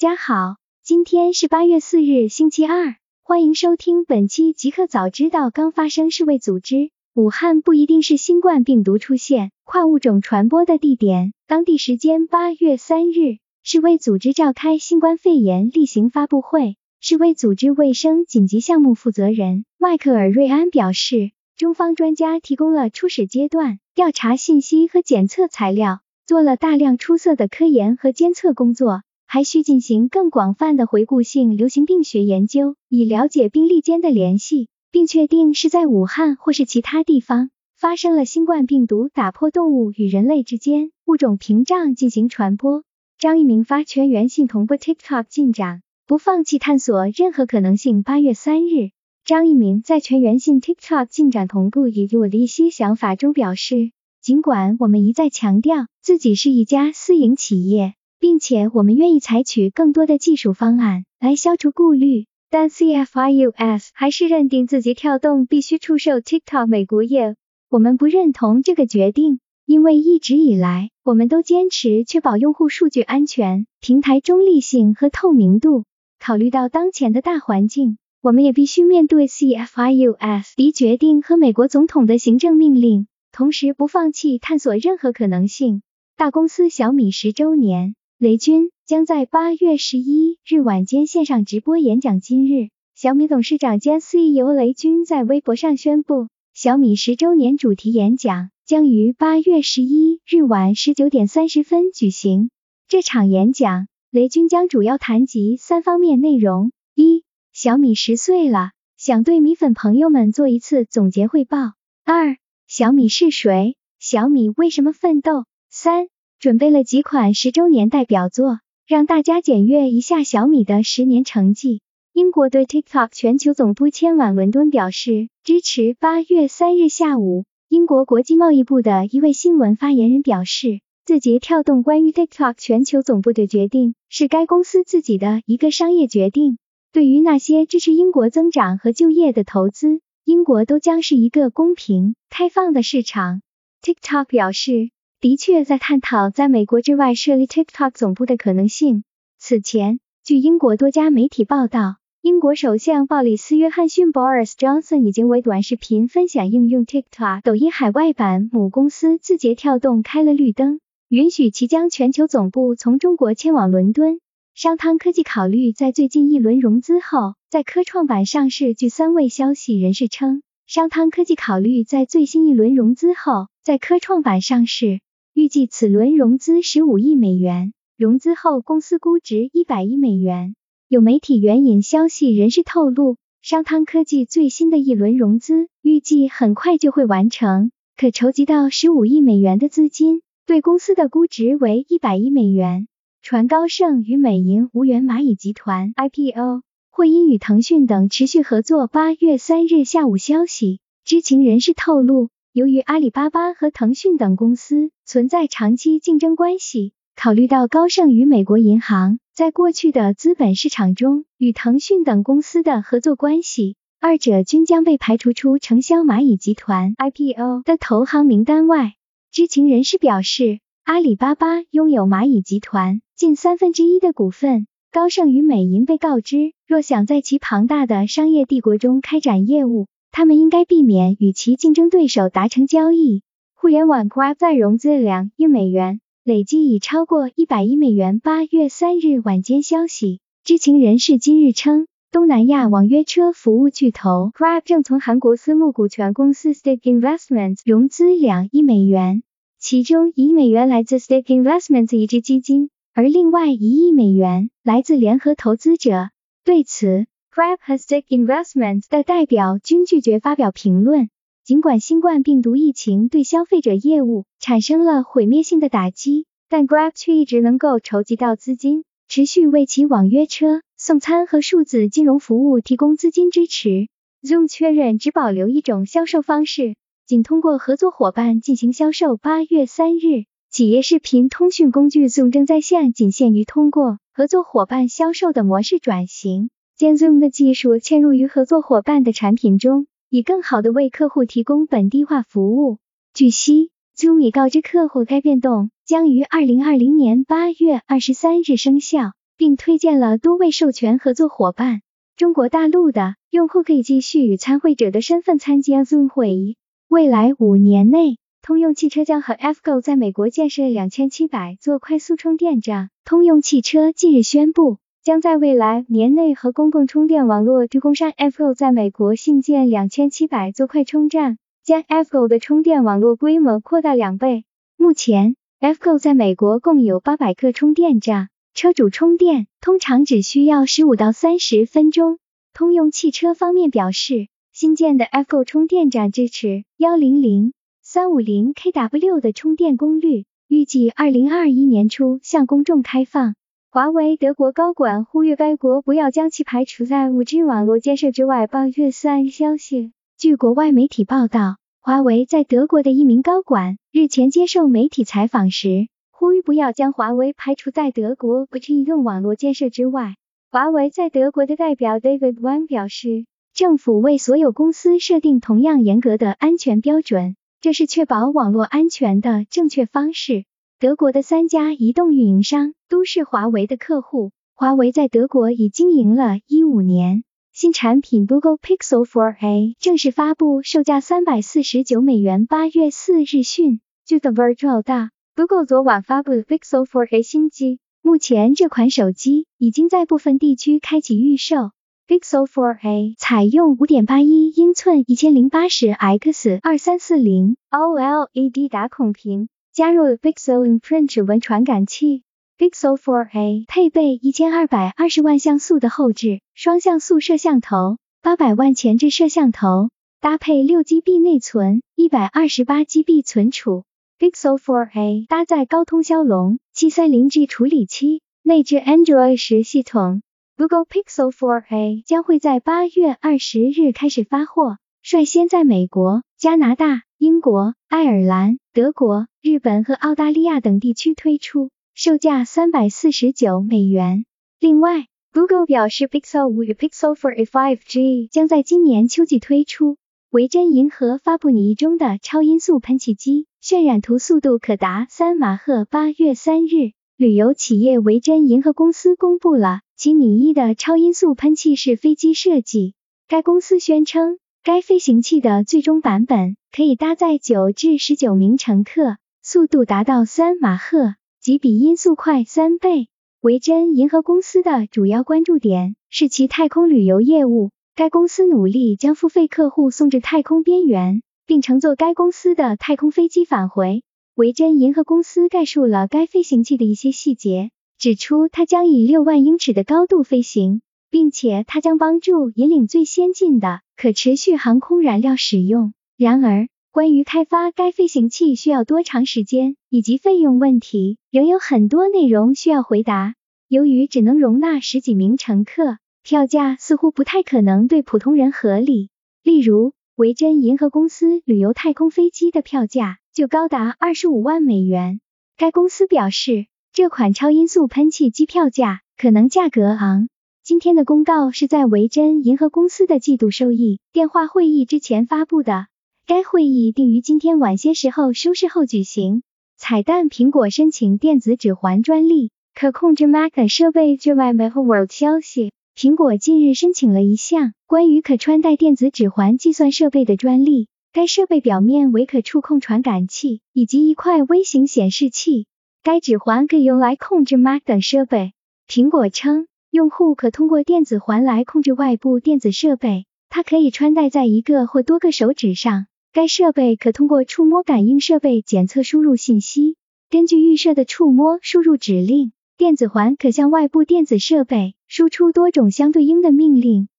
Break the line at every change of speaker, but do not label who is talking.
家好，今天是八月四日，星期二，欢迎收听本期极客早知道。刚发生世卫组织，武汉不一定是新冠病毒出现、跨物种传播的地点。当地时间八月三日，世卫组织召开新冠肺炎例行发布会。世卫组织卫生紧急项目负责人迈克尔·瑞安表示，中方专家提供了初始阶段调查信息和检测材料，做了大量出色的科研和监测工作，还需进行更广泛的回顾性流行病学研究，以了解病例间的联系，并确定是在武汉或是其他地方发生了新冠病毒打破动物与人类之间物种屏障进行传播。张一鸣发全员性同步 TikTok 进展。不放弃探索任何可能性。八月三日，张一鸣在全员性 TikTok 进展同步以及我的一些想法中表示，尽管我们一再强调自己是一家私营企业，并且我们愿意采取更多的技术方案来消除顾虑，但 CFIUS 还是认定字节跳动必须出售 TikTok 美国业务。我们不认同这个决定，因为一直以来我们都坚持确保用户数据安全、平台中立性和透明度。考虑到当前的大环境，我们也必须面对 CFIUS 的决定和美国总统的行政命令，同时不放弃探索任何可能性。大公司小米十周年，雷军将在八月十一日晚间线上直播演讲。今日，小米董事长兼 CEO 雷军在微博上宣布，小米十周年主题演讲将于八月十一日晚十九点三十分举行。这场演讲。雷军将主要谈及三方面内容：一、小米十岁了，想对米粉朋友们做一次总结汇报；二、小米是谁？小米为什么奋斗？三、准备了几款十周年代表作，让大家检阅一下小米的十年成绩。英国对 TikTok 全球总部迁往伦敦表示支持。八月三日下午，英国国际贸易部的一位新闻发言人表示。字节跳动关于 TikTok 全球总部的决定是该公司自己的一个商业决定。对于那些支持英国增长和就业的投资，英国都将是一个公平、开放的市场。TikTok 表示，的确在探讨在美国之外设立 TikTok 总部的可能性。此前，据英国多家媒体报道，英国首相鲍里斯·约翰逊 （Boris Johnson） 已经为短视频分享应用 TikTok 抖音海外版母公司字节跳动开了绿灯。允许其将全球总部从中国迁往伦敦。商汤科技考虑在最近一轮融资后在科创板上市。据三位消息人士称，商汤科技考虑在最新一轮融资后在科创板上市，预计此轮融资十五亿美元，融资后公司估值一百亿美元。有媒体援引消息人士透露，商汤科技最新的一轮融资预计很快就会完成，可筹集到十五亿美元的资金。对公司的估值为一百亿美元。传高盛与美银无缘蚂蚁集团 IPO，汇因与腾讯等持续合作。八月三日下午消息，知情人士透露，由于阿里巴巴和腾讯等公司存在长期竞争关系，考虑到高盛与美国银行在过去的资本市场中与腾讯等公司的合作关系，二者均将被排除出承销蚂蚁集团 IPO 的投行名单外。知情人士表示，阿里巴巴拥有蚂蚁集团近三分之一的股份。高盛与美银被告知，若想在其庞大的商业帝国中开展业务，他们应该避免与其竞争对手达成交易。互联网 Grab 再融资两亿美元，累计已超过一百亿美元。八月三日晚间消息，知情人士今日称，东南亚网约车服务巨头 Grab 正从韩国私募股权公司 Stake Investments 融资两亿美元。其中一亿美元来自 Stake Investments 一支基金，而另外一亿美元来自联合投资者。对此，Grab 和 Stake Investments 的代表均拒绝发表评论。尽管新冠病毒疫情对消费者业务产生了毁灭性的打击，但 Grab 却一直能够筹集到资金，持续为其网约车、送餐和数字金融服务提供资金支持。Zoom 确认只保留一种销售方式。仅通过合作伙伴进行销售。八月三日，企业视频通讯工具 Zoom 正在线仅限于通过合作伙伴销售的模式转型，将 Zoom 的技术嵌入于合作伙伴的产品中，以更好的为客户提供本地化服务。据悉，Zoom 已告知客户该变动将于二零二零年八月二十三日生效。并推荐了多位授权合作伙伴。中国大陆的用户可以继续以参会者的身份参加 Zoom 会议。未来五年内，通用汽车将和 FGO 在美国建设两千七百座快速充电站。通用汽车近日宣布，将在未来年内和公共充电网络提供商 FGO 在美国新建两千七百座快充站，将 FGO 的充电网络规模扩大两倍。目前，FGO 在美国共有八百个充电站。车主充电通常只需要十五到三十分钟。通用汽车方面表示，新建的 FGO 充电站支持幺零零三五零 kW 的充电功率，预计二零二一年初向公众开放。华为德国高管呼吁该国不要将其排除在 5G 网络建设之外。八月三日消息，据国外媒体报道，华为在德国的一名高管日前接受媒体采访时。呼吁不要将华为排除在德国不移动网络建设之外。华为在德国的代表 David Wang 表示，政府为所有公司设定同样严格的安全标准，这是确保网络安全的正确方式。德国的三家移动运营商都是华为的客户。华为在德国已经营了一五年，新产品 Google Pixel 4a 正式发布，售价三百四十九美元。八月四日讯，据 The Verge 大。Google 昨晚发布的 Pixel 4a 新机，目前这款手机已经在部分地区开启预售。Pixel 4a 采用5.81英寸 1080x2340 OLED 打孔屏，加入 Pixel Imprint 指纹传感器。Pixel 4a 配备1220万像素的后置双像素摄像头，800万前置摄像头，搭配 6GB 内存，128GB 存储。Pixel 4a 搭载高通骁龙七三零 G 处理器，内置 Android 十系统。Google Pixel 4a 将会在八月二十日开始发货，率先在美国、加拿大、英国、爱尔兰、德国、日本和澳大利亚等地区推出，售价三百四十九美元。另外，Google 表示，Pixel 五与 Pixel 4a 5G 将在今年秋季推出。维珍银河发布拟中的超音速喷气机。渲染图速度可达三马赫。八月三日，旅游企业维珍银河公司公布了其拟一的超音速喷气式飞机设计。该公司宣称，该飞行器的最终版本可以搭载九至十九名乘客，速度达到三马赫，即比音速快三倍。维珍银河公司的主要关注点是其太空旅游业务。该公司努力将付费客户送至太空边缘。并乘坐该公司的太空飞机返回。维珍银河公司概述了该飞行器的一些细节，指出它将以六万英尺的高度飞行，并且它将帮助引领最先进的可持续航空燃料使用。然而，关于开发该飞行器需要多长时间以及费用问题，仍有很多内容需要回答。由于只能容纳十几名乘客，票价似乎不太可能对普通人合理。例如，维珍银河公司旅游太空飞机的票价就高达二十五万美元。该公司表示，这款超音速喷气机票价可能价格昂。今天的公告是在维珍银河公司的季度收益电话会议之前发布的。该会议定于今天晚些时候收市后举行。彩蛋：苹果申请电子指环专利，可控制 Mac 设备。据外媒和 World 消息。苹果近日申请了一项关于可穿戴电子指环计算设备的专利，该设备表面为可触控传感器以及一块微型显示器。该指环可以用来控制 Mac 等设备。苹果称，用户可通过电子环来控制外部电子设备，它可以穿戴在一个或多个手指上。该设备可通过触摸感应设备检测输入信息，根据预设的触摸输入指令。电子环可向外部电子设备输出多种相对应的命令。